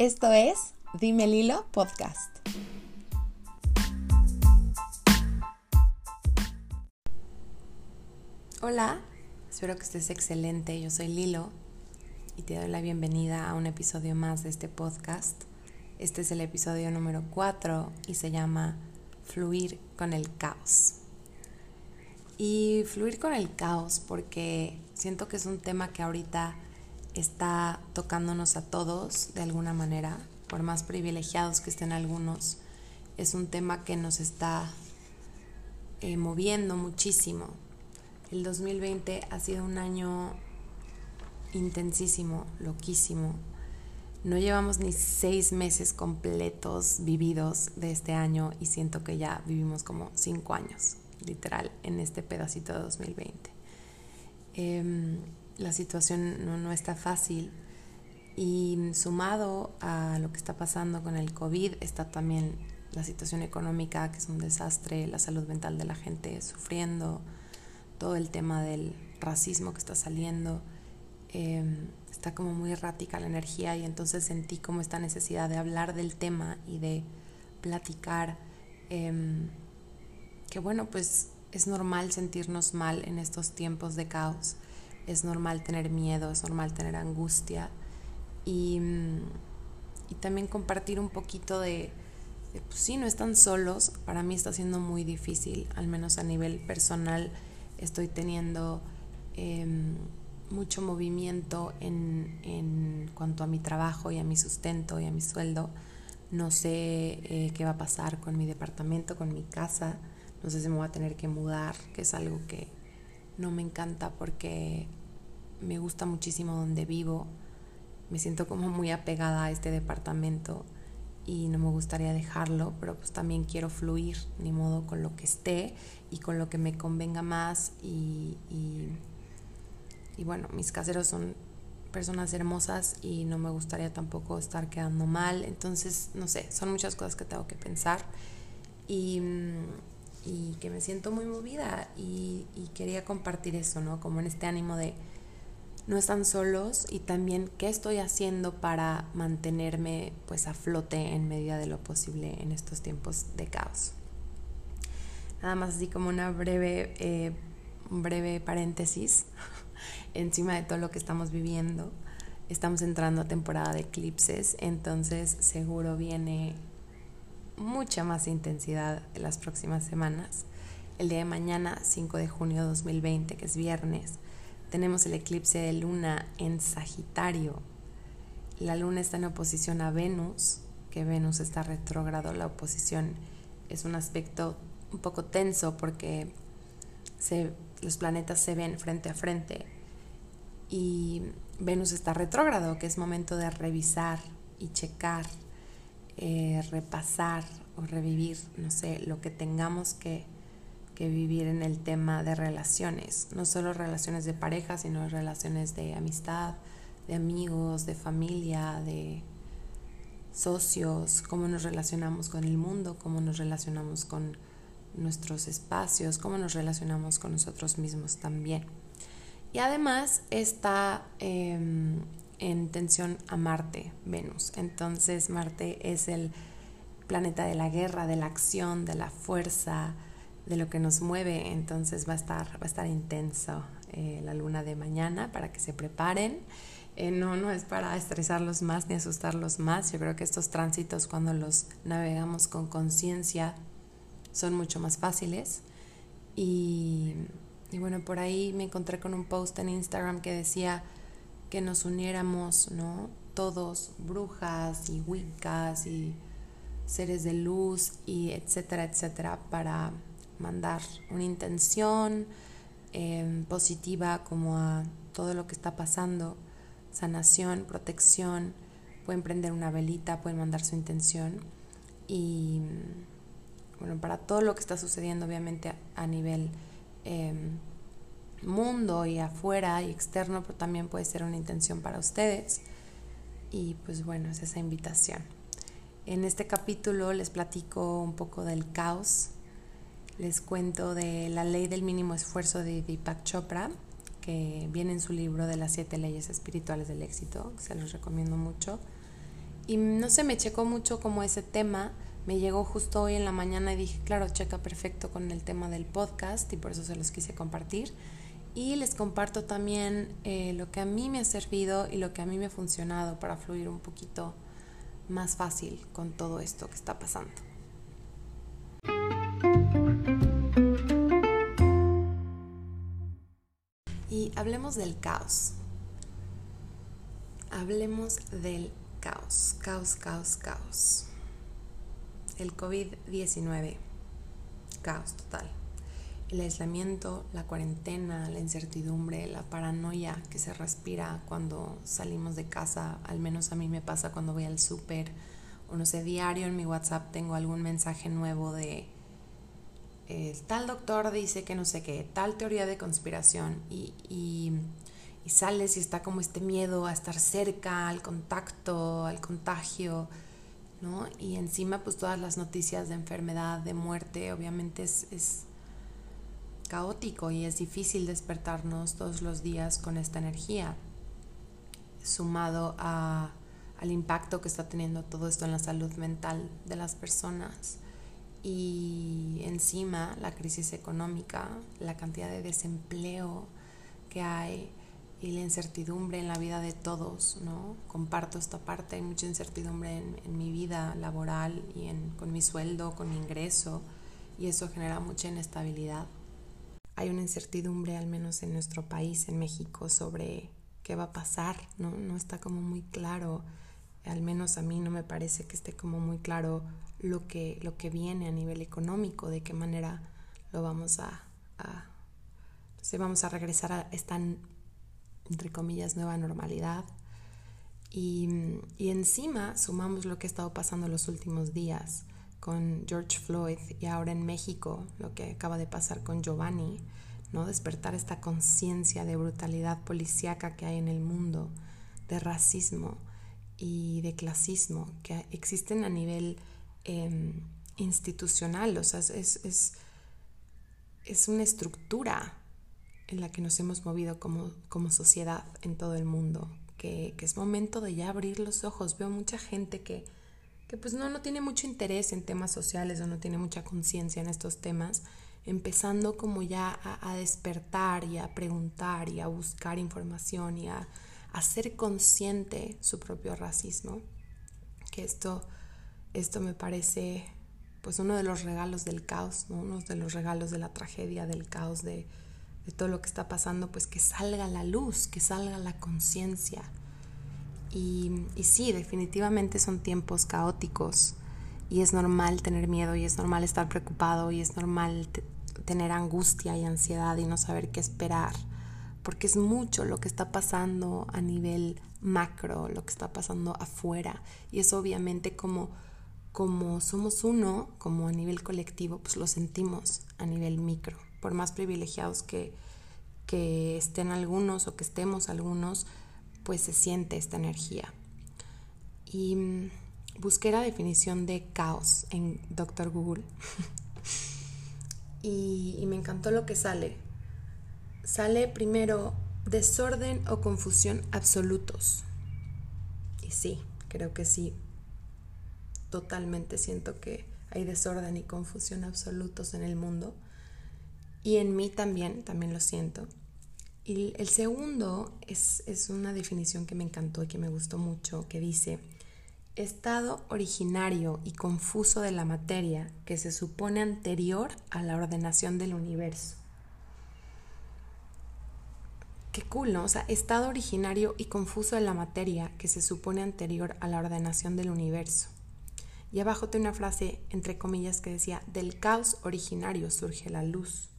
Esto es Dime Lilo Podcast. Hola, espero que estés excelente. Yo soy Lilo y te doy la bienvenida a un episodio más de este podcast. Este es el episodio número 4 y se llama Fluir con el caos. Y fluir con el caos porque siento que es un tema que ahorita está tocándonos a todos de alguna manera, por más privilegiados que estén algunos. Es un tema que nos está eh, moviendo muchísimo. El 2020 ha sido un año intensísimo, loquísimo. No llevamos ni seis meses completos vividos de este año y siento que ya vivimos como cinco años, literal, en este pedacito de 2020 la situación no, no está fácil. Y sumado a lo que está pasando con el COVID está también la situación económica que es un desastre, la salud mental de la gente sufriendo, todo el tema del racismo que está saliendo. Em, está como muy errática la energía y entonces sentí como esta necesidad de hablar del tema y de platicar. Em, que bueno pues es normal sentirnos mal en estos tiempos de caos es normal tener miedo, es normal tener angustia y, también compartir un poquito de, pues sí, no están solos, para mí está siendo muy difícil, al menos a nivel personal estoy teniendo em, mucho movimiento en, en, cuanto a mi trabajo y a mi sustento y a mi sueldo. No sé eh, qué va a pasar con mi departamento, con mi casa. No sé si me voy a tener que mudar, que es algo que no me encanta porque me gusta muchísimo donde vivo, me siento como muy apegada a este departamento y no me gustaría dejarlo, pero pues también quiero fluir, ni modo, con lo que esté y con lo que me convenga más y, y, bueno, mis caseros son personas hermosas y no me gustaría tampoco estar quedando mal, entonces, no sé, son muchas cosas que tengo que pensar y, y que me siento muy movida y, y quería compartir eso, ¿no? Como en este ánimo de no están solos y también qué estoy haciendo para mantenerme pues a flote en medida de lo posible en estos tiempos de caos. Nada más así como una breve, eh, breve paréntesis encima de todo lo que estamos viviendo. Estamos entrando a temporada de eclipses, entonces seguro viene mucha más intensidad en las próximas semanas. El día de mañana, 5 de junio de 2020, que es viernes, tenemos el eclipse de luna en Sagitario. La luna está en oposición a Venus, que Venus está retrógrado. La oposición es un aspecto un poco tenso porque los planetas se ven frente a frente. Y Venus está retrógrado, que es momento de revisar y checar, eh, repasar o revivir, no sé, lo que tengamos que que vivir en el tema de relaciones, no solo relaciones de pareja, sino relaciones de amistad, de amigos, de familia, de socios, cómo nos relacionamos con el mundo, cómo nos relacionamos con nuestros espacios, cómo nos relacionamos con nosotros mismos también. Y además está em, en tensión a Marte, Venus. Entonces Marte es el planeta de la guerra, de la acción, de la fuerza, de lo que nos mueve, entonces va a estar, va a estar intenso eh, la luna de mañana para que se preparen. Eh, no, no es para estresarlos más ni asustarlos más. Yo creo que estos tránsitos cuando los navegamos con conciencia son mucho más fáciles. Y, y, bueno, por ahí me encontré con un post en Instagram que decía que nos uniéramos, ¿no? Todos, brujas y wiccas y seres de luz y etcétera, etcétera, para mandar una intención em, positiva como a todo lo que está pasando, sanación, protección, pueden prender una velita, pueden mandar su intención. Y bueno, para todo lo que está sucediendo obviamente a, nivel em, mundo y afuera y externo, pero también puede ser una intención para ustedes. Y pues bueno, es esa invitación. En este capítulo les platico un poco del caos les cuento de la ley del mínimo esfuerzo de Deepak Chopra, que viene en su libro de las siete leyes espirituales del éxito, se los recomiendo mucho. y no sé, me checó mucho como ese tema. Me llegó justo hoy en la mañana y dije, claro, checa perfecto con el tema del podcast y por eso se los quise compartir. Y les comparto también eh, lo que a mí me ha servido y lo que a mí me ha funcionado para fluir un poquito más fácil con todo esto que está pasando. Y hablemos del caos. Hablemos del caos, caos, caos, caos. El COVID-19, caos total. El aislamiento, la cuarentena, la incertidumbre, la paranoia que se respira cuando salimos de casa, al menos a mí me pasa cuando voy al súper, o no sé, diario en mi WhatsApp tengo algún mensaje nuevo de eh, tal doctor dice que no sé qué, tal teoría de conspiración y, y y sales y está como este miedo a estar cerca, al contacto, al contagio, ¿no? Y encima pues todas las noticias de enfermedad, de muerte, obviamente es, es caótico y es difícil despertarnos todos los días con esta energía, sumado a, al impacto que está teniendo todo esto en la salud mental de las personas y encima la crisis económica, la cantidad de desempleo que hay, y la incertidumbre en la vida de todos, ¿no? Comparto esta parte, hay mucha incertidumbre en, mi vida laboral y en, con mi sueldo, con mi ingreso, y eso genera mucha inestabilidad. Hay una incertidumbre, al menos en nuestro país, en México, sobre qué va a pasar, ¿no? No está como muy claro, al menos a mí no me parece que esté como muy claro lo que, lo que viene a nivel económico, de qué manera lo vamos a, a vamos a regresar a esta entre comillas, nueva normalidad. Y, encima sumamos lo que ha estado pasando los últimos días con George Floyd y ahora en México lo que acaba de pasar con Giovanni, ¿no? Despertar esta conciencia de brutalidad policíaca que hay en el mundo, de racismo y de clasismo que existen a nivel em, institucional, o sea, es, es, es una estructura en la que nos hemos movido como, como sociedad en todo el mundo, que, que, es momento de ya abrir los ojos. Veo mucha gente que, que pues no, no tiene mucho interés en temas sociales o no tiene mucha conciencia en estos temas, empezando como ya a, a, despertar y a preguntar y a buscar información y a, hacer consciente su propio racismo. Que esto, esto me parece pues uno de los regalos del caos, uno de los regalos de la tragedia, del caos, de, todo lo que está pasando, pues que salga la luz, que salga la conciencia. Y, y, sí, definitivamente son tiempos caóticos y es normal tener miedo y es normal estar preocupado y es normal tener angustia y ansiedad y no saber qué esperar, porque es mucho lo que está pasando a nivel macro, lo que está pasando afuera y es obviamente como como somos uno, como a nivel colectivo, pues lo sentimos a nivel micro por más privilegiados que, que estén algunos o que estemos algunos, pues se siente esta energía. Y mm, busqué la definición de caos en Doctor Google y, y me encantó lo que sale. Sale primero desorden o confusión absolutos. Y sí, creo que sí. Totalmente siento que hay desorden y confusión absolutos en el mundo y en mí también, también lo siento. Y el segundo es, es una definición que me encantó y que me gustó mucho, que dice, estado originario y confuso de la materia que se supone anterior a la ordenación del universo. Qué cool, ¿no? O sea, estado originario y confuso de la materia que se supone anterior a la ordenación del universo. Y abajo tiene una frase, entre comillas, que decía, del caos originario surge la luz.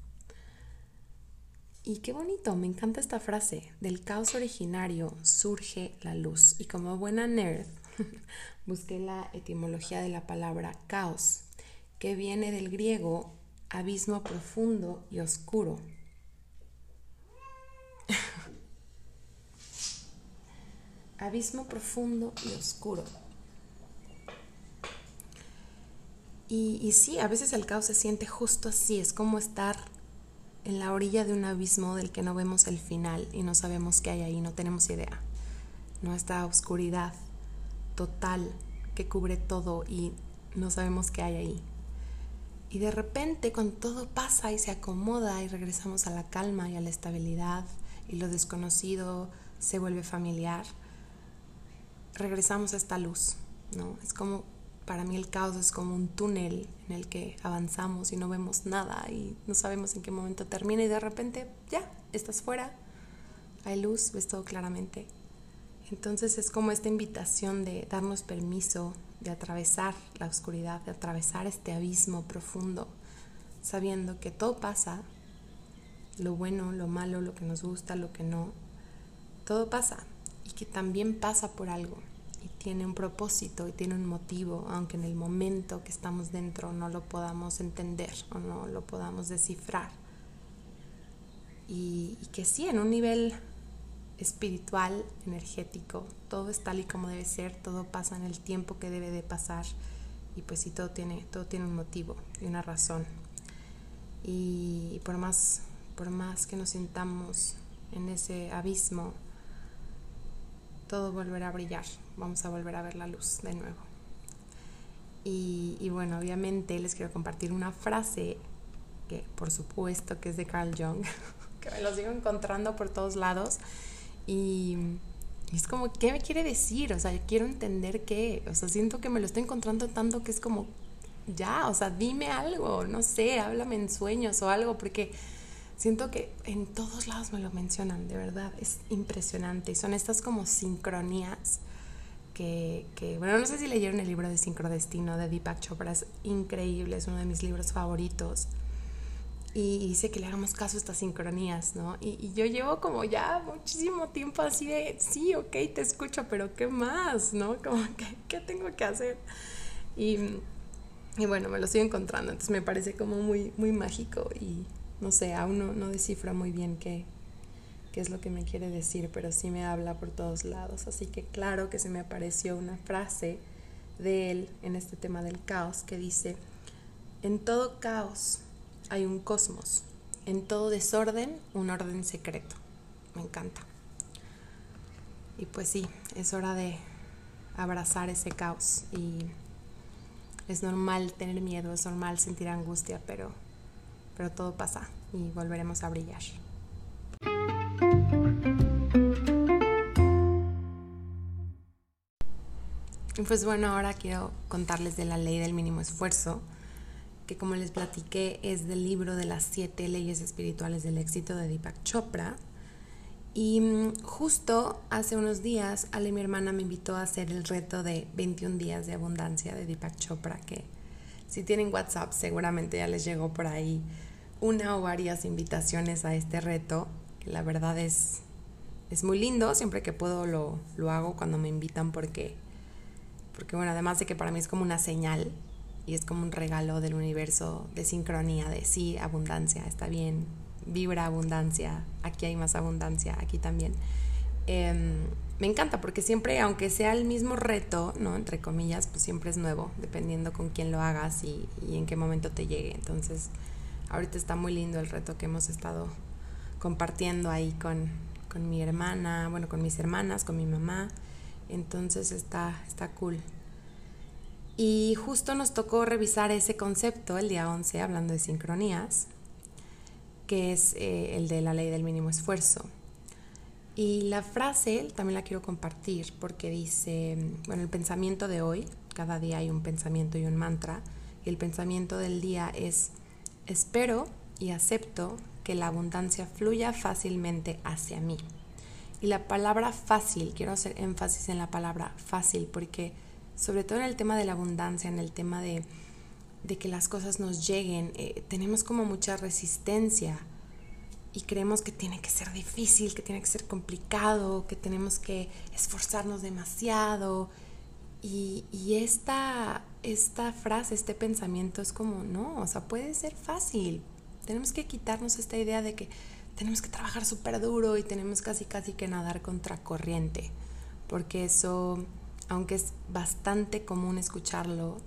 Y qué bonito, me encanta esta frase, del caos originario surge la luz. Y como buena nerd, busqué la etimología de la palabra caos, que viene del griego abismo profundo y oscuro. abismo profundo y oscuro. Y, sí, a veces el caos se siente justo así, es como estar en la orilla de un abismo del que no vemos el final y no sabemos qué hay ahí, no tenemos idea. No está oscuridad total que cubre todo y no sabemos qué hay ahí. Y de repente cuando todo pasa y se acomoda y regresamos a la calma y a la estabilidad y lo desconocido se vuelve familiar, regresamos a esta luz, ¿no? Es como, para mí el caos es como un túnel en el que avanzamos y no vemos nada y no sabemos en qué momento termina y de repente ya, estás fuera, hay luz, ves todo claramente. Entonces es como esta invitación de darnos permiso de atravesar la oscuridad, de atravesar este abismo profundo, sabiendo que todo pasa, lo bueno, lo malo, lo que nos gusta, lo que no, todo pasa y que también pasa por algo y tiene un propósito y tiene un motivo, aunque en el momento que estamos dentro no lo podamos entender o no lo podamos descifrar. Y, que sí, en un nivel espiritual, energético, todo es tal y como debe ser, todo pasa en el tiempo que debe de pasar y pues sí, todo tiene, todo tiene un motivo y una razón. Y por más, por más que nos sintamos en ese abismo, todo volverá a brillar, vamos a volver a ver la luz de nuevo. Y, y bueno, obviamente les quiero compartir una frase que por supuesto que es de Carl Jung, que me lo sigo encontrando por todos lados y, es como, ¿qué me quiere decir? O sea, quiero entender qué. O sea, siento que me lo estoy encontrando tanto que es como, ya, o sea, dime algo, no sé, háblame en sueños o algo, porque siento que en todos lados me lo mencionan, de verdad, es impresionante. Y son estas como sincronías que, que, bueno, no sé si leyeron el libro de Sincrodestino de Deepak Chopra, es increíble, es uno de mis libros favoritos y dice que le hagamos caso a estas sincronías, ¿no? Y, yo llevo como ya muchísimo tiempo así de, sí, ok, te escucho, pero ¿qué más, no? Como, ¿qué, qué tengo que hacer? Y, y, bueno, me lo estoy encontrando, entonces me parece como muy, muy mágico y no sé, aún no, no descifra muy bien qué, qué es lo que me quiere decir, pero sí me habla por todos lados. Así que claro que se me apareció una frase de él en este tema del caos que dice, en todo caos, hay un cosmos. En todo desorden, un orden secreto. Me encanta. Y pues sí, es hora de abrazar ese caos. Y es normal tener miedo, es normal sentir angustia, pero, pero todo pasa y volveremos a brillar. Pues bueno, ahora quiero contarles de la ley del mínimo esfuerzo que como les platiqué es del libro de las siete leyes espirituales del éxito de Deepak Chopra. Y mm, justo hace unos días, Ale, mi hermana, me invitó a hacer el reto de 21 días de abundancia de Deepak Chopra, que si tienen WhatsApp seguramente ya les llegó por ahí una o varias invitaciones a este reto, que la verdad es, es muy lindo, siempre que puedo lo, lo hago cuando me invitan porque, porque, bueno, además de que para mí es como una señal y es como un regalo del universo de sincronía, de sí, abundancia, está bien, vibra abundancia, aquí hay más abundancia, aquí también. Em, me encanta porque siempre, aunque sea el mismo reto, ¿no? Entre comillas, pues siempre es nuevo, dependiendo con quién lo hagas y, en qué momento te llegue. Entonces, ahorita está muy lindo el reto que hemos estado compartiendo ahí con, con mi hermana, bueno, con mis hermanas, con mi mamá. Entonces está, está cool. Y justo nos tocó revisar ese concepto el día 11, hablando de sincronías, que es eh, el de la ley del mínimo esfuerzo. Y la frase también la quiero compartir porque dice, bueno, el pensamiento de hoy, cada día hay un pensamiento y un mantra, y el pensamiento del día es, espero y acepto que la abundancia fluya fácilmente hacia mí. Y la palabra fácil, quiero hacer énfasis en la palabra fácil porque sobre todo en el tema de la abundancia, en el tema de, que las cosas nos lleguen, eh, tenemos como mucha resistencia y creemos que tiene que ser difícil, que tiene que ser complicado, que tenemos que esforzarnos demasiado. Y, esta, esta frase, este pensamiento es como, no, o sea, puede ser fácil. Tenemos que quitarnos esta idea de que tenemos que trabajar súper duro y tenemos casi casi que nadar contra corriente, porque eso aunque es bastante común escucharlo,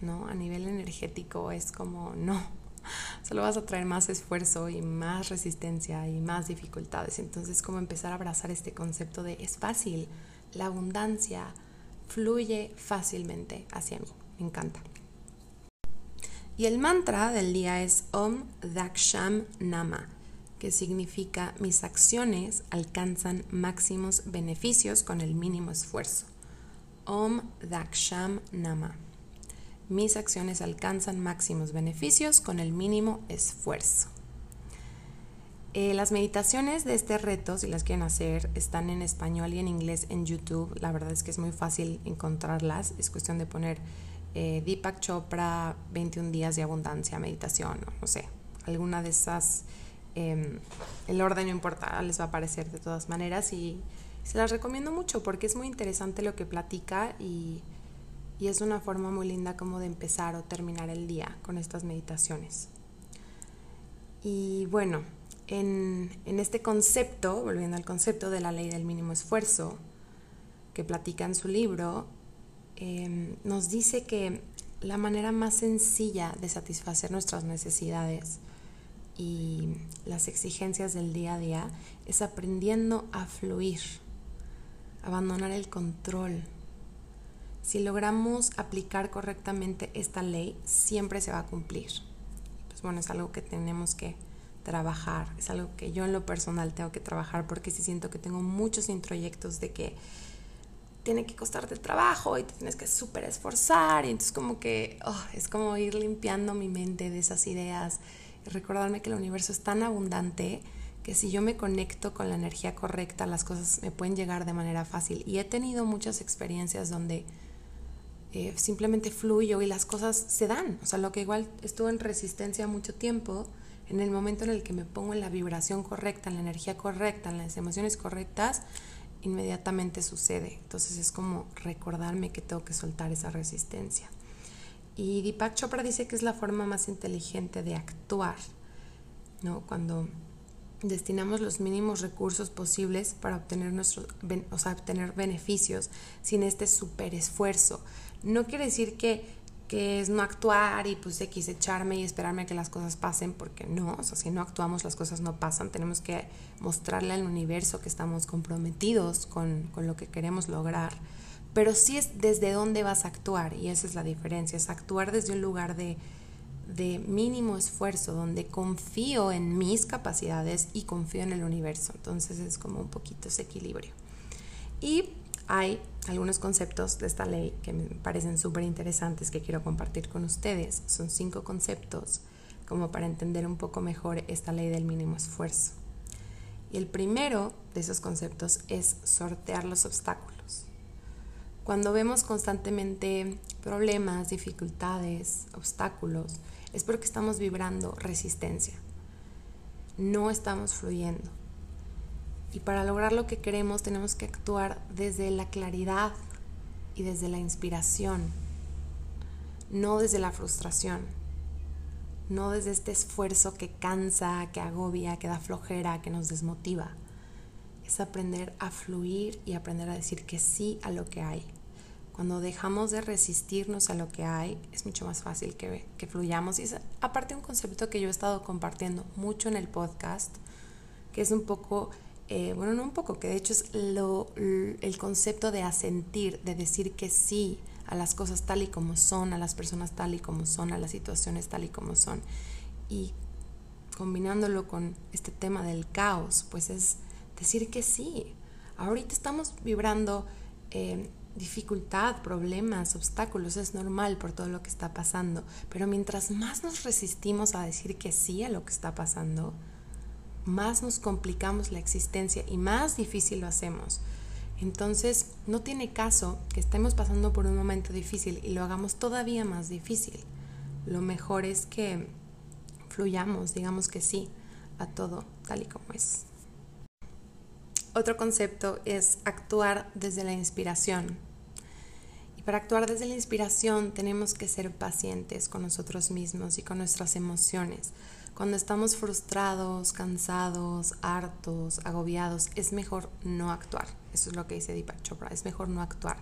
¿no? A nivel energético es como, no, solo vas a traer más esfuerzo y más resistencia y más dificultades. Entonces, como empezar a abrazar este concepto de es fácil, la abundancia fluye fácilmente hacia mí. Me encanta. Y el mantra del día es Om Daksham Nama, que significa mis acciones alcanzan máximos beneficios con el mínimo esfuerzo. Om Daksham Nama. Mis acciones alcanzan máximos beneficios con el mínimo esfuerzo. Eh, las meditaciones de este reto, si las quieren hacer, están en español y en inglés en YouTube. La verdad es que es muy fácil encontrarlas. Es cuestión de poner eh, Deepak Chopra 21 días de abundancia, meditación, no, sé, alguna de esas. Em, el orden no importa, les va a aparecer de todas maneras y se las recomiendo mucho porque es muy interesante lo que platica y, y es una forma muy linda como de empezar o terminar el día con estas meditaciones. Y bueno, en, este concepto, volviendo al concepto de la ley del mínimo esfuerzo, que platica en su libro, em, nos dice que la manera más sencilla de satisfacer nuestras necesidades y las exigencias del día a día es aprendiendo a fluir, abandonar el control. Si logramos aplicar correctamente esta ley, siempre se va a cumplir. Pues bueno, es algo que tenemos que trabajar. Es algo que yo en lo personal tengo que trabajar porque sí siento que tengo muchos introyectos de que tiene que costarte trabajo y te tienes que súper esforzar. Y entonces como que oh, es como ir limpiando mi mente de esas ideas recordarme que el universo es tan abundante que si yo me conecto con la energía correcta, las cosas me pueden llegar de manera fácil. Y he tenido muchas experiencias donde eh, simplemente fluyo y las cosas se dan. O sea, lo que igual estuvo en resistencia mucho tiempo, en el momento en el que me pongo en la vibración correcta, en la energía correcta, en las emociones correctas, inmediatamente sucede. Entonces es como recordarme que tengo que soltar esa resistencia. Y Deepak Chopra dice que es la forma más inteligente de actuar, ¿no? Cuando destinamos los mínimos recursos posibles para obtener, o sea, obtener beneficios sin este super esfuerzo. No quiere decir que que es no actuar y pues X echarme y esperarme a que las cosas pasen, porque no, si no actuamos las cosas no pasan, tenemos que mostrarle al universo que estamos comprometidos con, con lo que queremos lograr, pero sí es desde dónde vas a actuar y esa es la diferencia, es actuar desde un lugar de, de mínimo esfuerzo, donde confío en mis capacidades y confío en el universo, entonces es como un poquito ese equilibrio. Y hay algunos conceptos de esta ley que me parecen súper interesantes que quiero compartir con ustedes. Son cinco conceptos como para entender un poco mejor esta ley del mínimo esfuerzo. Y el primero de esos conceptos es sortear los obstáculos. Cuando vemos constantemente problemas, dificultades, obstáculos, es porque estamos vibrando resistencia. No estamos fluyendo. Y para lograr lo que queremos tenemos que actuar desde la claridad y desde la inspiración, no desde la frustración, no desde este esfuerzo que cansa, que agobia, que da flojera, que nos desmotiva. Es aprender a fluir y aprender a decir que sí a lo que hay. Cuando dejamos de resistirnos a lo que hay, es mucho más fácil que, que fluyamos. Y es aparte un concepto que yo he estado compartiendo mucho en el podcast, que es un poco eh, bueno, no un poco, que de hecho es lo, el concepto de asentir, de decir que sí a las cosas tal y como son, a las personas tal y como son, a las situaciones tal y como son. Y combinándolo con este tema del caos, pues es decir que sí. Ahorita estamos vibrando eh, dificultad, problemas, obstáculos, es normal por todo lo que está pasando, pero mientras más nos resistimos a decir que sí a lo que está pasando, más nos complicamos la existencia y más difícil lo hacemos. Entonces, no tiene caso que estemos pasando por un momento difícil y lo hagamos todavía más difícil. Lo mejor es que fluyamos, digamos que sí a todo tal y como es. Otro concepto es actuar desde la inspiración. Y para actuar desde la inspiración tenemos que ser pacientes con nosotros mismos y con nuestras emociones cuando estamos frustrados, cansados, hartos, agobiados, es mejor no actuar. Eso es lo que dice Deepak Chopra, es mejor no actuar.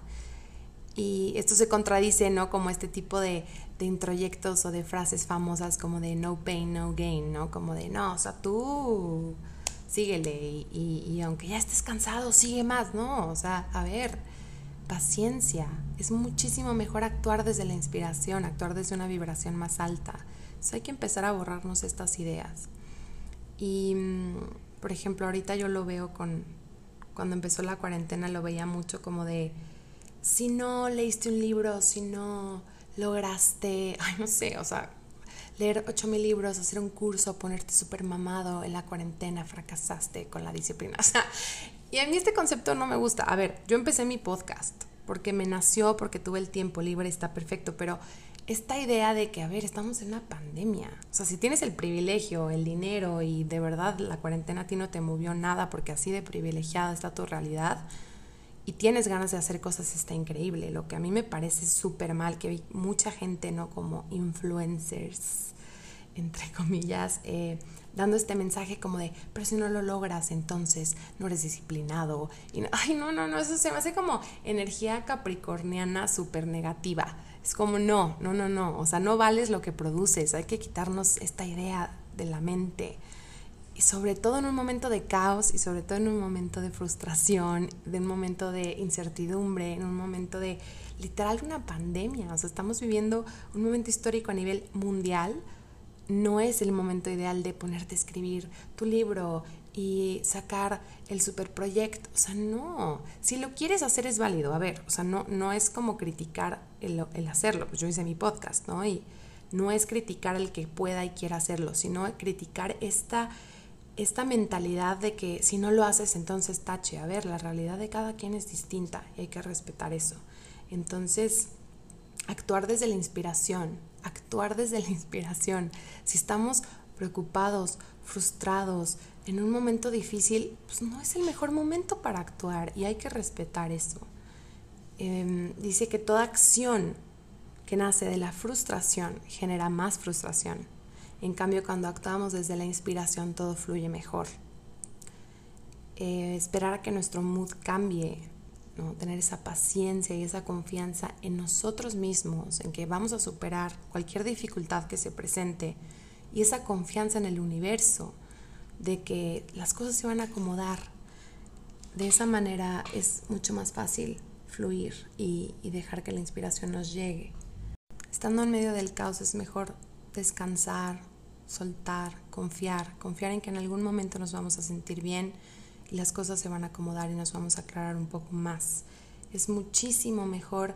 Y esto se contradice, ¿no? Como este tipo de, de introyectos o de frases famosas como de no pain, no gain, ¿no? Como de, no, o sea, tú síguele y, y, y aunque ya estés cansado, sigue más, ¿no? O sea, a ver, paciencia. Es muchísimo mejor actuar desde la inspiración, actuar desde una vibración más alta. Entonces hay que empezar a borrarnos estas ideas. Y, mm, por ejemplo, ahorita yo lo veo con, cuando empezó la cuarentena, lo veía mucho como de, si no leíste un libro, si no lograste, ay, no sé, o sea, leer 8000 libros, hacer un curso, ponerte súper mamado en la cuarentena, fracasaste con la disciplina. Y a mí este concepto no me gusta. A ver, yo empecé mi podcast porque me nació, porque tuve el tiempo libre, está perfecto, pero esta idea de que, a ver, estamos en una pandemia. O sea, si tienes el privilegio, el dinero y de verdad la cuarentena a ti no te movió nada porque así de privilegiada está tu realidad y tienes ganas de hacer cosas, está increíble. Lo que a mí me parece súper mal, que mucha gente, ¿no? Como influencers, entre comillas, eh, dando este mensaje como de, pero si no lo logras, entonces no eres disciplinado. Ay, no, no, no, eso se me hace como energía capricorniana súper negativa. Es como, no, no, no, no, o sea, no vales lo que produces, hay que quitarnos esta idea de la mente. Y sobre todo en un momento de caos y sobre todo en un momento de frustración, de un momento de incertidumbre, en un momento de literal una pandemia. O sea, estamos viviendo un momento histórico a nivel mundial no es el momento ideal de ponerte a escribir tu libro y sacar el superproyecto. O sea, no. Si lo quieres hacer es válido. A ver, o sea, no, no es como criticar el, hacerlo. Pues yo hice mi podcast, ¿no? Y no es criticar el que pueda y quiera hacerlo, sino criticar esta, esta mentalidad de que si no lo haces, entonces tache. A ver, la realidad de cada quien es distinta y hay que respetar eso. Entonces, actuar desde la inspiración, actuar desde la inspiración. Si estamos preocupados, frustrados, en un momento difícil, pues no es el mejor momento para actuar y hay que respetar eso. Em, dice que toda acción que nace de la frustración genera más frustración. En cambio, cuando actuamos desde la inspiración, todo fluye mejor. Eh, esperar a que nuestro mood cambie tener esa paciencia y esa confianza en nosotros mismos, en que vamos a superar cualquier dificultad que se presente y esa confianza en el universo de que las cosas se van a acomodar. De esa manera es mucho más fácil fluir y, dejar que la inspiración nos llegue. Estando en medio del caos es mejor descansar, soltar, confiar, confiar en que en algún momento nos vamos a sentir bien y las cosas se van a acomodar y nos vamos a aclarar un poco más. Es muchísimo mejor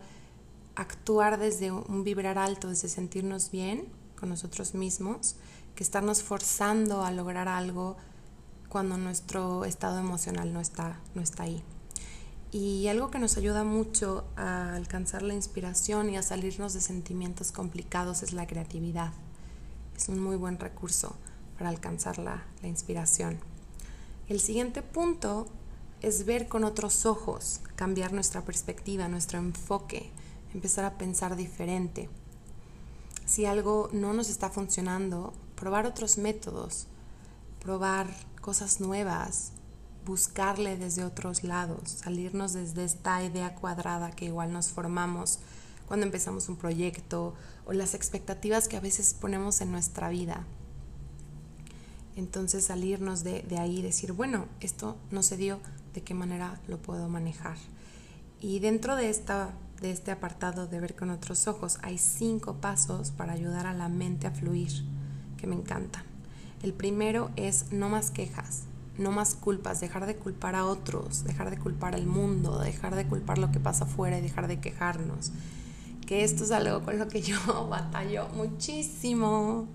actuar desde un vibrar alto, desde sentirnos bien con nosotros mismos, que estarnos forzando a lograr algo cuando nuestro estado emocional no está, no está ahí. Y algo que nos ayuda mucho a alcanzar la inspiración y a salirnos de sentimientos complicados es la creatividad. Es un muy buen recurso para alcanzar la, la inspiración. El siguiente punto es ver con otros ojos, cambiar nuestra perspectiva, nuestro enfoque, empezar a pensar diferente. Si algo no nos está funcionando, probar otros métodos, probar cosas nuevas, buscarle desde otros lados, salirnos desde esta idea cuadrada que igual nos formamos cuando empezamos un proyecto o las expectativas que a veces ponemos en nuestra vida. Entonces salirnos de, ahí y decir, bueno, esto no se dio, ¿de qué manera lo puedo manejar? Y dentro de, esta, de este apartado de ver con otros ojos hay cinco pasos para ayudar a la mente a fluir, que me encantan. El primero es no más quejas, no más culpas, dejar de culpar a otros, dejar de culpar al mundo, dejar de culpar lo que pasa afuera y dejar de quejarnos. Que esto es algo con lo que yo batallo muchísimo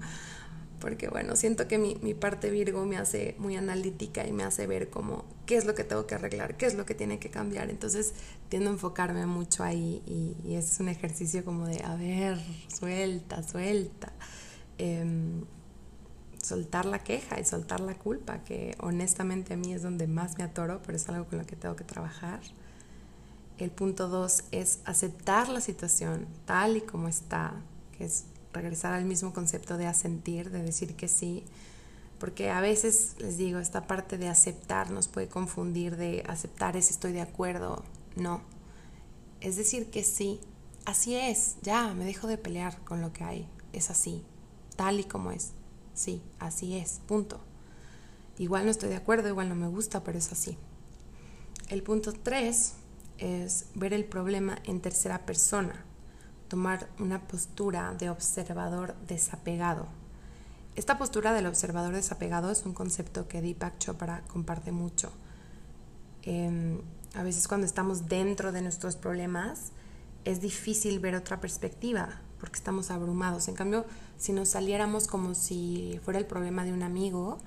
porque bueno, siento que mi, parte Virgo me hace muy analítica y me hace ver como qué es lo que tengo que arreglar, qué es lo que tiene que cambiar. Entonces tiendo a enfocarme mucho ahí y, es un ejercicio como de, a ver, suelta, suelta. Em, soltar la queja y soltar la culpa, que honestamente a mí es donde más me atoro, pero es algo con lo que tengo que trabajar. El punto dos es aceptar la situación tal y como está, que es regresar al mismo concepto de asentir, de decir que sí, porque a veces les digo, esta parte de aceptar nos puede confundir de aceptar es estoy de acuerdo, no, es decir que sí, así es, ya, me dejo de pelear con lo que hay, es así, tal y como es, sí, así es, punto. Igual no estoy de acuerdo, igual no me gusta, pero es así. El punto tres es ver el problema en tercera persona, tomar una postura de observador desapegado. Esta postura del observador desapegado es un concepto que Deepak Chopra comparte mucho. Em, a veces cuando estamos dentro de nuestros problemas es difícil ver otra perspectiva porque estamos abrumados. En cambio, si nos saliéramos como si fuera el problema de un amigo,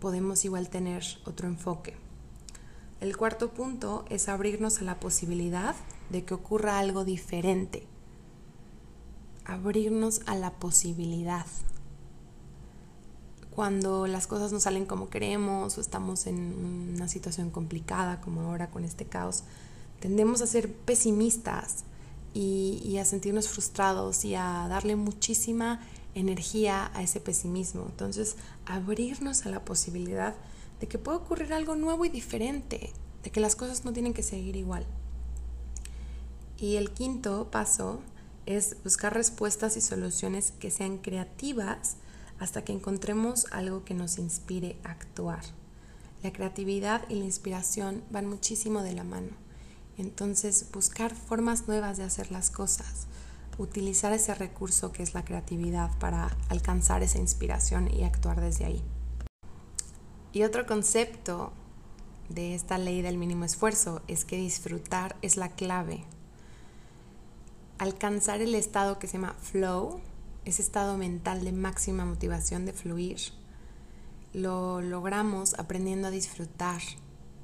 podemos igual tener otro enfoque. El cuarto punto es abrirnos a la posibilidad de que ocurra algo diferente. Abrirnos a la posibilidad. Cuando las cosas no salen como queremos o estamos en una situación complicada como ahora con este caos, tendemos a ser pesimistas y, a sentirnos frustrados y a darle muchísima energía a ese pesimismo. Entonces, abrirnos a la posibilidad de que puede ocurrir algo nuevo y diferente, de que las cosas no tienen que seguir igual. Y el quinto paso es buscar respuestas y soluciones que sean creativas hasta que encontremos algo que nos inspire a actuar. La creatividad y la inspiración van muchísimo de la mano. Entonces, buscar formas nuevas de hacer las cosas, utilizar ese recurso que es la creatividad para alcanzar esa inspiración y actuar desde ahí. Y otro concepto de esta ley del mínimo esfuerzo es que disfrutar es la clave. Alcanzar el estado que se llama flow, ese estado mental de máxima motivación de fluir, lo logramos aprendiendo a disfrutar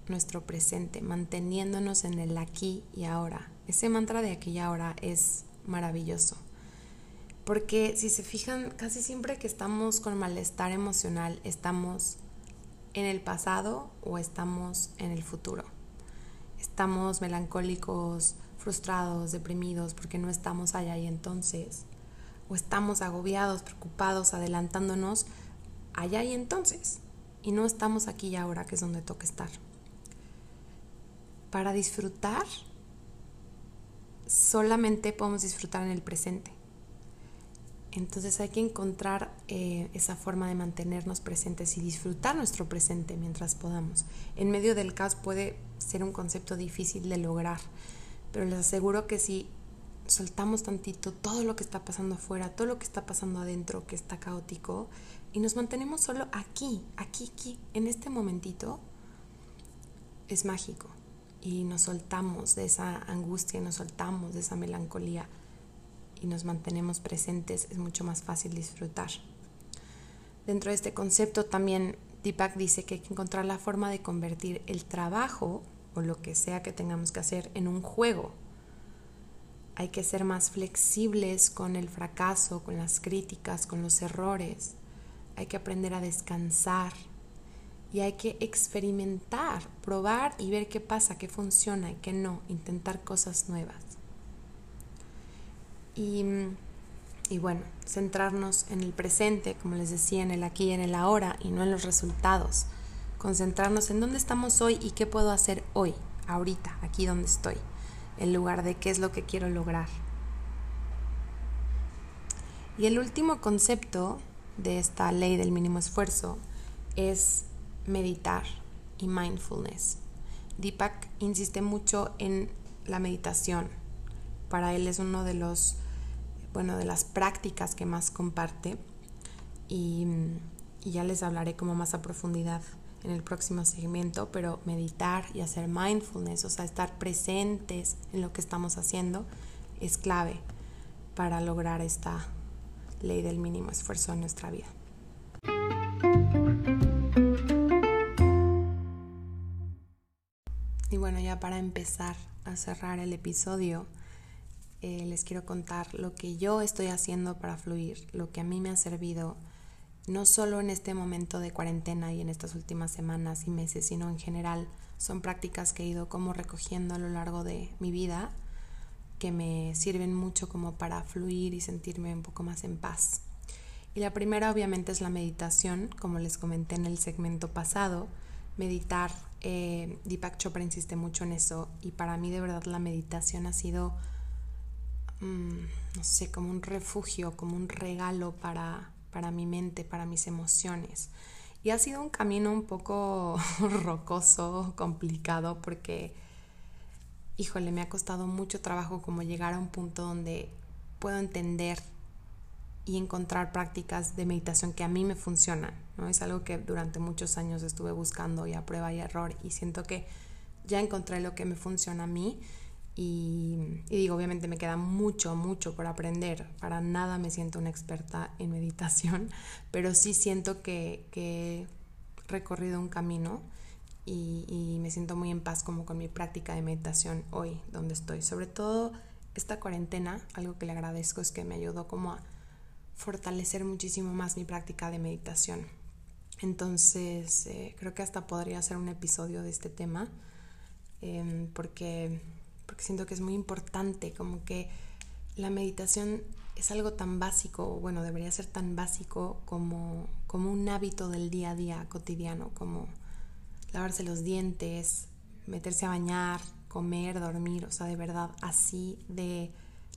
nuestro presente, manteniéndonos en el aquí y ahora. Ese mantra de aquí y ahora es maravilloso. Porque si se fijan, casi siempre que estamos con malestar emocional, estamos en el pasado o estamos en el futuro. Estamos melancólicos, frustrados, deprimidos porque no estamos allá y entonces. O estamos agobiados, preocupados, adelantándonos allá y entonces. Y no estamos aquí y ahora, que es donde toca estar. Para disfrutar, solamente podemos disfrutar en el presente. Entonces hay que encontrar eh, esa forma de mantenernos presentes y disfrutar nuestro presente mientras podamos. En medio del caos puede ser un concepto difícil de lograr, pero les aseguro que si soltamos tantito todo lo que está pasando afuera, todo lo que está pasando adentro, que está caótico, y nos mantenemos solo aquí, aquí, aquí, en este momentito, es mágico. Y nos soltamos de esa angustia, nos soltamos de esa melancolía y nos mantenemos presentes, es mucho más fácil disfrutar. Dentro de este concepto también Deepak dice que hay que encontrar la forma de convertir el trabajo o lo que sea que tengamos que hacer en un juego. Hay que ser más flexibles con el fracaso, con las críticas, con los errores. Hay que aprender a descansar y hay que experimentar, probar y ver qué pasa, qué funciona y qué no, intentar cosas nuevas. Y, bueno, centrarnos en el presente, como les decía, en el aquí y en el ahora y no en los resultados. Concentrarnos en dónde estamos hoy y qué puedo hacer hoy, ahorita, aquí donde estoy, en lugar de qué es lo que quiero lograr. Y el último concepto de esta ley del mínimo esfuerzo es meditar y mindfulness. Deepak insiste mucho en la meditación. Para él es uno de los bueno, de las prácticas que más comparte y, ya les hablaré como más a profundidad en el próximo segmento, pero meditar y hacer mindfulness, o sea, estar presentes en lo que estamos haciendo, es clave para lograr esta ley del mínimo esfuerzo en nuestra vida. Y bueno, ya para empezar a cerrar el episodio, eh, les quiero contar lo que yo estoy haciendo para fluir, lo que a mí me ha servido, no solo en este momento de cuarentena y en estas últimas semanas y meses, sino en general. Son prácticas que he ido como recogiendo a lo largo de mi vida que me sirven mucho como para fluir y sentirme un poco más en paz. Y la primera obviamente es la meditación, como les comenté en el segmento pasado. Meditar, eh, Deepak Chopra insiste mucho en eso y para mí de verdad la meditación ha sido Mm, no sé, como un refugio, como un regalo para, para mi mente, para mis emociones. Y ha sido un camino un poco rocoso, complicado, porque híjole, me ha costado mucho trabajo como llegar a un punto donde puedo entender y encontrar prácticas de meditación que a mí me funcionan, ¿no? Es algo que durante muchos años estuve buscando y a prueba y error y siento que ya encontré lo que me funciona a mí y, digo, obviamente me queda mucho, mucho por aprender. Para nada me siento una experta en meditación, pero sí siento que, he recorrido un camino y, y, me siento muy en paz como con mi práctica de meditación hoy, donde estoy. Sobre todo esta cuarentena, algo que le agradezco es que me ayudó como a fortalecer muchísimo más mi práctica de meditación. Entonces, eh, creo que hasta podría ser un episodio de este tema, em, porque porque siento que es muy importante, como que la meditación es algo tan básico, bueno, debería ser tan básico como, como un hábito del día a día cotidiano, como lavarse los dientes, meterse a bañar, comer, dormir, o sea, de verdad, así de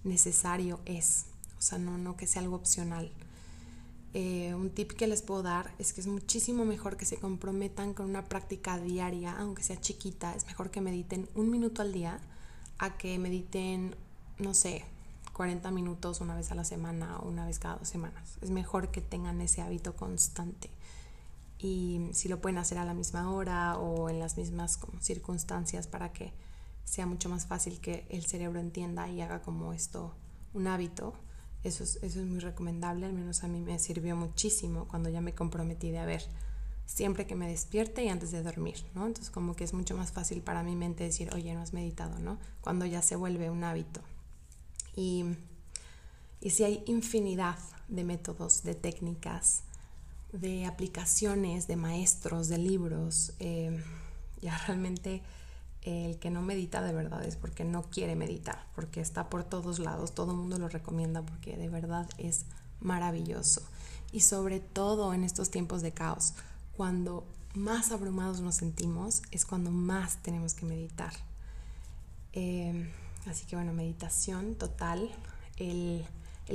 necesario es, o sea, no, no que sea algo opcional. Eh, un tip que les puedo dar es que es muchísimo mejor que se comprometan con una práctica diaria, aunque sea chiquita, es mejor que mediten un minuto al día a que mediten, no sé, 40 minutos una vez a la semana o una vez cada dos semanas. Es mejor que tengan ese hábito constante. Y si lo pueden hacer a la misma hora o en las mismas circunstancias para que sea mucho más fácil que el cerebro entienda y haga como esto un hábito, eso es, eso es muy recomendable, al menos a mí me sirvió muchísimo cuando ya me comprometí de a ver siempre que me despierte y antes de dormir, ¿no? Entonces como que es mucho más fácil para mi mente decir, oye, no has meditado, ¿no? Cuando ya se vuelve un hábito. Y, y si hay infinidad de métodos, de técnicas, de aplicaciones, de maestros, de libros, eh, ya realmente el que no medita de verdad es porque no quiere meditar, porque está por todos lados, todo el mundo lo recomienda porque de verdad es maravilloso. Y sobre todo en estos tiempos de caos, cuando más abrumados nos sentimos es cuando más tenemos que meditar. Eh, así que bueno, meditación total, el,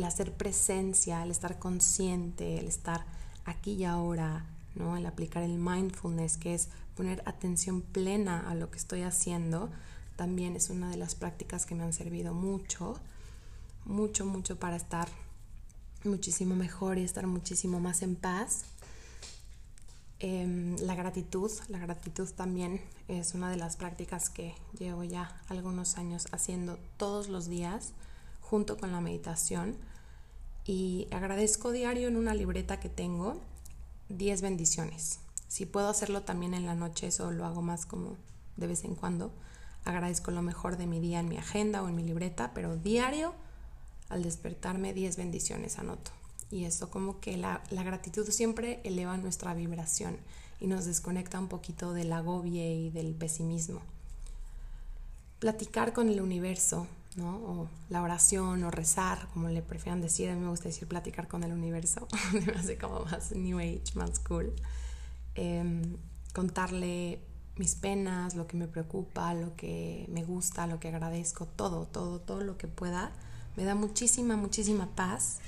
hacer presencia, el estar consciente, el estar aquí y ahora, ¿no? el aplicar el mindfulness, que es poner atención plena a lo que estoy haciendo, también es una de las prácticas que me han servido mucho, mucho, mucho para estar muchísimo mejor y estar muchísimo más en paz. Em, la gratitud, la gratitud también es una de las prácticas que llevo ya algunos años haciendo todos los días junto con la meditación y agradezco diario en una libreta que tengo 10 bendiciones. Si puedo hacerlo también en la noche, eso lo hago más como de vez en cuando. Agradezco lo mejor de mi día en mi agenda o en mi libreta, pero diario al despertarme 10 bendiciones anoto. Y eso como que la, gratitud siempre eleva nuestra vibración y nos desconecta un poquito del agobio y del pesimismo. Platicar con el universo, ¿no? O la oración o rezar, como le prefieran decir. A mí me gusta decir platicar con el universo. me hace como más new age, más cool. Em, contarle mis penas, lo que me preocupa, lo que me gusta, lo que agradezco, todo, todo, todo lo que pueda. Me da muchísima, muchísima paz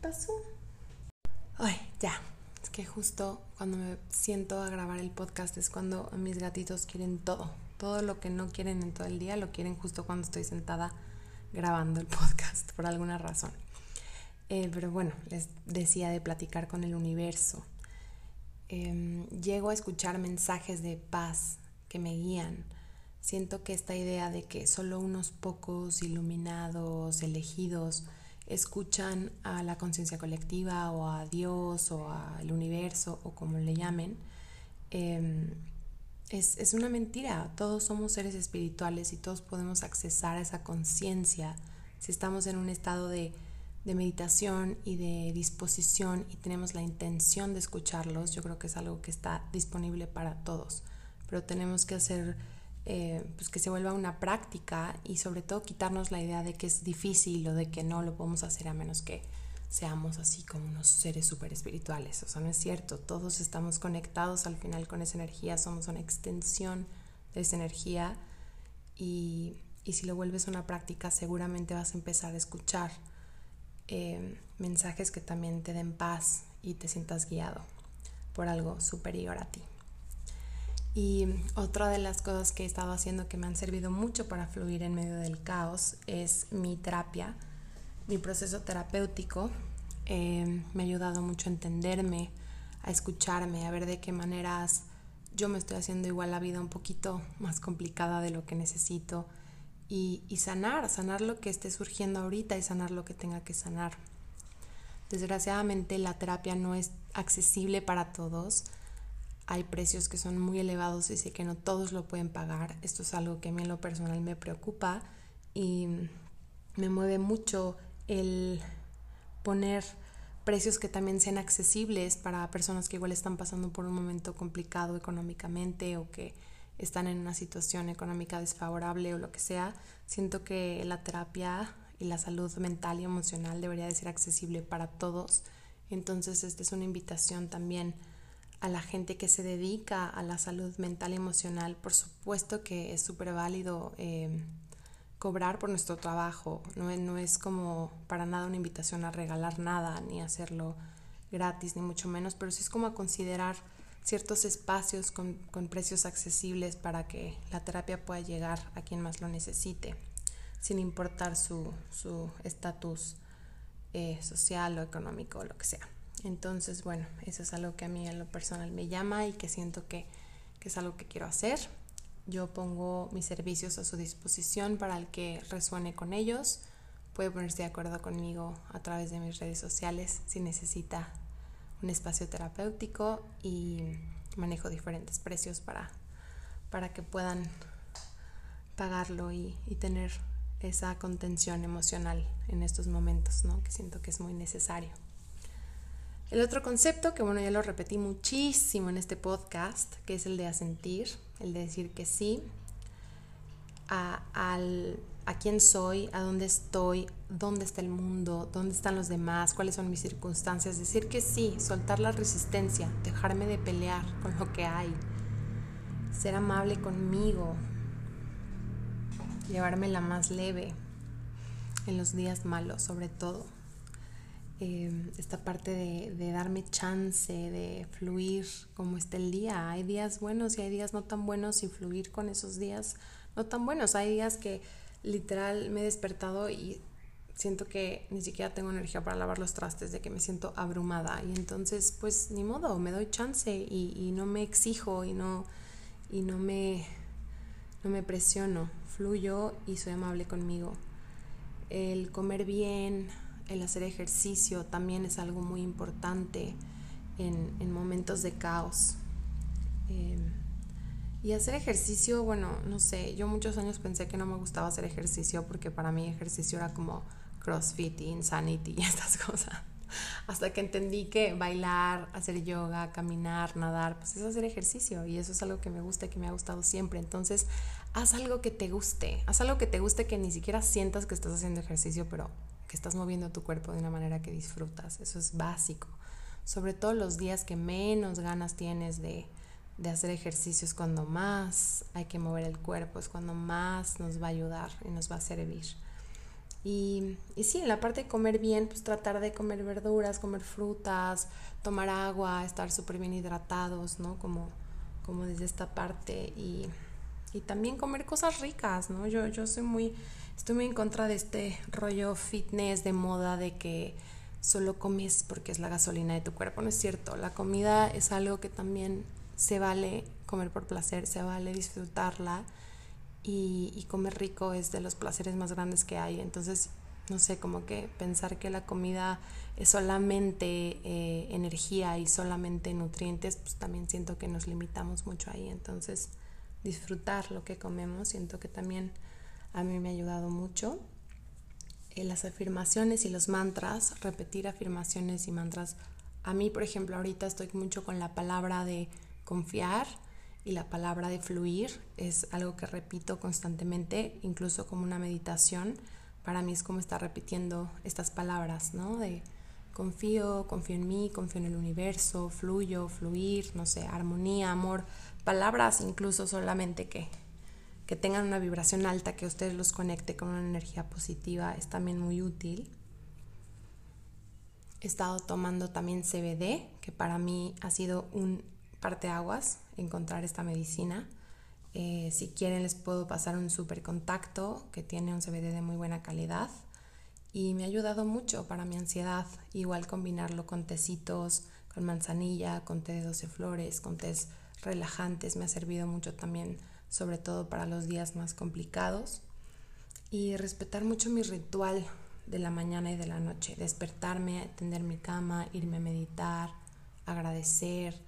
pasó? Ay, ya. Es que justo cuando me siento a grabar el podcast es cuando mis gatitos quieren todo. Todo lo que no quieren en todo el día lo quieren justo cuando estoy sentada grabando el podcast, por alguna razón. Eh, pero bueno, les decía de platicar con el universo. Em, llego a escuchar mensajes de paz que me guían. Siento que esta idea de que solo unos pocos iluminados, elegidos, escuchan a la conciencia colectiva o a Dios o al universo o como le llamen, em, es, una mentira. Todos somos seres espirituales y todos podemos accesar a esa conciencia si estamos en un estado de, de meditación y de disposición y tenemos la intención de escucharlos. Yo creo que es algo que está disponible para todos, pero tenemos que hacer eh, pues que se vuelva una práctica y sobre todo quitarnos la idea de que es difícil o de que no lo podemos hacer a menos que seamos así como unos seres súper espirituales. O sea, no es cierto, todos estamos conectados al final con esa energía, somos una extensión de esa energía y, si lo vuelves una práctica seguramente vas a empezar a escuchar eh, mensajes que también te den paz y te sientas guiado por algo superior a ti. Y otra de las cosas que he estado haciendo que me han servido mucho para fluir en medio del caos es mi terapia, mi proceso terapéutico. Eh, me ha ayudado mucho a entenderme, a escucharme, a ver de qué maneras yo me estoy haciendo igual la vida un poquito más complicada de lo que necesito y, y sanar, sanar lo que esté surgiendo ahorita y sanar lo que tenga que sanar. Desgraciadamente la terapia no es accesible para todos hay precios que son muy elevados y sé que no todos lo pueden pagar. Esto es algo que a mí en lo personal me preocupa y me mueve mucho el poner precios que también sean accesibles para personas que igual están pasando por un momento complicado económicamente o que están en una situación económica desfavorable o lo que sea. Siento que la terapia y la salud mental y emocional debería de ser accesible para todos. Entonces, esta es una invitación también a la gente que se dedica a la salud mental y emocional, por supuesto que es súper válido em, cobrar por nuestro trabajo. No, no, es como para nada una invitación a regalar nada, ni hacerlo gratis, ni mucho menos, pero sí es como a considerar ciertos espacios con, con precios accesibles para que la terapia pueda llegar a quien más lo necesite, sin importar su estatus eh, social o económico o lo que sea. Entonces, bueno, eso es algo que a mí en lo personal me llama y que siento que, es algo que quiero hacer. Yo pongo mis servicios a su disposición para el que resuene con ellos. Puede ponerse de acuerdo conmigo a través de mis redes sociales si necesita un espacio terapéutico y manejo diferentes precios para, para que puedan pagarlo y, y tener esa contención emocional en estos momentos, ¿no? que siento que es muy necesario. El otro concepto, que bueno, ya lo repetí muchísimo en este podcast, que es el de asentir, el de decir que sí a, al, a quién soy, a dónde estoy, dónde está el mundo, dónde están los demás, cuáles son mis circunstancias. Decir que sí, soltar la resistencia, dejarme de pelear con lo que hay, ser amable conmigo, llevarme la más leve en los días malos sobre todo Em, esta parte de, darme chance, de fluir como está el día. Hay días buenos y hay días no tan buenos y fluir con esos días no tan buenos. Hay días que literal me he despertado y siento que ni siquiera tengo energía para lavar los trastes, de que me siento abrumada. Y entonces, pues ni modo, me doy chance y, y no me exijo y no, y no me, no me presiono. Fluyo y soy amable conmigo. El comer bien, el hacer ejercicio también es algo muy importante en, momentos de caos. Em, y hacer ejercicio, bueno, no sé, yo muchos años pensé que no me gustaba hacer ejercicio porque para mí ejercicio era como CrossFit, Insanity y estas cosas. Hasta que entendí que bailar, hacer yoga, caminar, nadar, pues es hacer ejercicio y eso es algo que me gusta y que me ha gustado siempre. Entonces, haz algo que te guste, haz algo que te guste que ni siquiera sientas que estás haciendo ejercicio, pero que estás moviendo tu cuerpo de una manera que disfrutas. Eso es básico. Sobre todo los días que menos ganas tienes de, hacer ejercicios, cuando más hay que mover el cuerpo, es cuando más nos va a ayudar y nos va a servir. Y, y sí, en la parte de comer bien, pues tratar de comer verduras, comer frutas, tomar agua, estar súper bien hidratados, ¿no? Como, como desde esta parte. Y, y también comer cosas ricas, ¿no? Yo, yo soy muy Estoy muy en contra de este rollo fitness de moda de que solo comes porque es la gasolina de tu cuerpo. No es cierto. La comida es algo que también se vale comer por placer, se vale disfrutarla y, comer rico es de los placeres más grandes que hay. Entonces, no sé, como que pensar que la comida es solamente eh, energía y solamente nutrientes, pues también siento que nos limitamos mucho ahí. Entonces, disfrutar lo que comemos, siento que también a mí me ha ayudado mucho. En las afirmaciones y los mantras, repetir afirmaciones y mantras. A mí, por ejemplo, ahorita estoy mucho con la palabra de confiar y la palabra de fluir. Es algo que repito constantemente, incluso como una meditación. Para mí es como estar repitiendo estas palabras, ¿no? De confío, confío en mí, confío en el universo, fluyo, fluir, no sé, armonía, amor, palabras incluso solamente que que tengan una vibración alta, que ustedes los conecte con una energía positiva, es también muy útil. He estado tomando también CBD, que para mí ha sido un parteaguas encontrar esta medicina. Eh, si quieren les puedo pasar un super contacto que tiene un CBD de muy buena calidad y me ha ayudado mucho para mi ansiedad. Igual combinarlo con tecitos, con manzanilla, con té de 12 flores, con tés relajantes me ha servido mucho también, sobre todo para los días más complicados. Y respetar mucho mi ritual de la mañana y de la noche, despertarme, tender mi cama, irme a meditar, agradecer,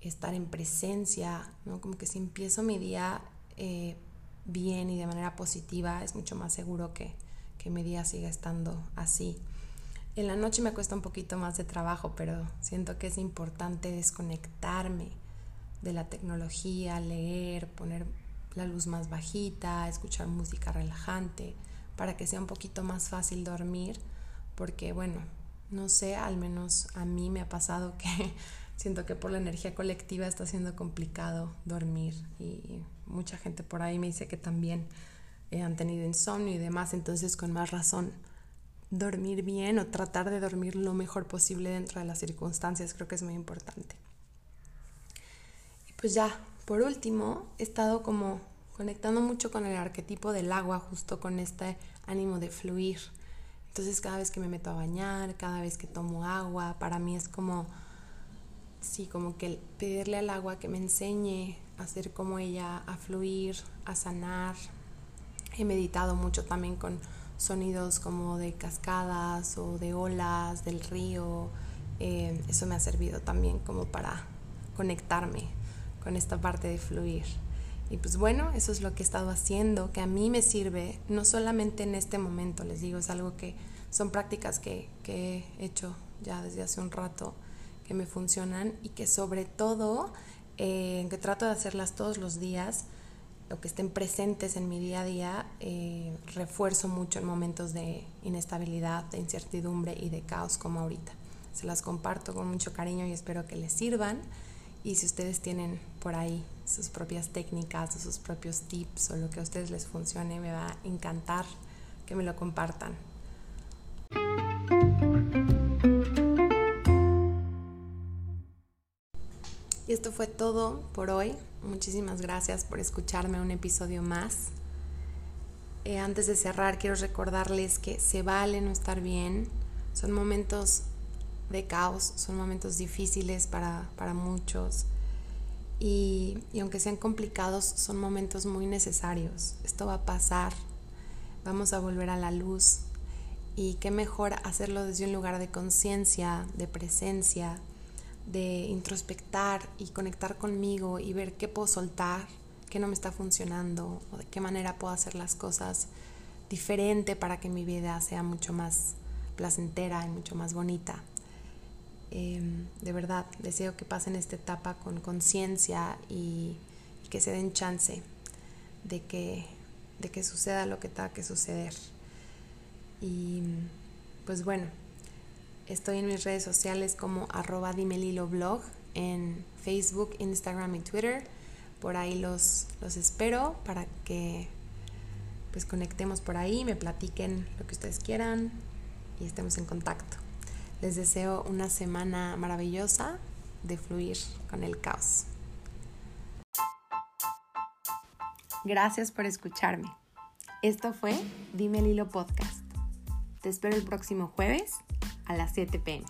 estar en presencia, ¿no? Como que si empiezo mi día eh, bien y de manera positiva, es mucho más seguro que, que mi día siga estando así. En la noche me cuesta un poquito más de trabajo, pero siento que es importante desconectarme de la tecnología, leer, poner la luz más bajita, escuchar música relajante, para que sea un poquito más fácil dormir, porque bueno, no sé, al menos a mí me ha pasado que siento que por la energía colectiva está siendo complicado dormir y mucha gente por ahí me dice que también eh, han tenido insomnio y demás, entonces con más razón dormir bien o tratar de dormir lo mejor posible dentro de las circunstancias creo que es muy importante. Pues ya, por último, he estado como conectando mucho con el arquetipo del agua, justo con este ánimo de fluir. Entonces cada vez que me meto a bañar, cada vez que tomo agua, para mí es como sí, como que pedirle al agua que me enseñe a ser como ella, a fluir, a sanar. He meditado mucho también con sonidos como de cascadas o de olas del río. Eh, eso me ha servido también como para conectarme con esta parte de fluir. Y pues bueno, eso es lo que he estado haciendo, que a mí me sirve, no solamente en este momento, les digo, es algo que son prácticas que, que he hecho ya desde hace un rato que me funcionan y que sobre todo, eh, que trato de hacerlas todos los días, o que estén presentes en mi día a día, eh, refuerzo mucho en momentos de inestabilidad, de incertidumbre y de caos como ahorita. Se las comparto con mucho cariño y espero que les sirvan. Y si ustedes tienen por ahí sus propias técnicas o sus propios tips o lo que a ustedes les funcione, me va a encantar que me lo compartan. Y esto fue todo por hoy. Muchísimas gracias por escucharme un episodio más. Eh, antes de cerrar, quiero recordarles que se vale no estar bien. Son momentos de caos, son momentos difíciles para, para muchos. Y, y aunque sean complicados, son momentos muy necesarios. Esto va a pasar. Vamos a volver a la luz. Y qué mejor hacerlo desde un lugar de conciencia, de presencia, de introspectar y conectar conmigo y ver qué puedo soltar, qué no me está funcionando o de qué manera puedo hacer las cosas diferente para que mi vida sea mucho más placentera y mucho más bonita. Em, de verdad, deseo que pasen esta etapa con conciencia y, que se den chance de que, de que suceda lo que tenga que suceder. Y pues bueno, Estoy en mis redes sociales como arroba blog en Facebook, Instagram y Twitter. Por ahí los, los espero para que pues conectemos por ahí, me platiquen lo que ustedes quieran y estemos en contacto. Les deseo una semana maravillosa de fluir con el caos. Gracias por escucharme. Esto fue Dime el Hilo Podcast. Te espero el próximo jueves a las 7 pm.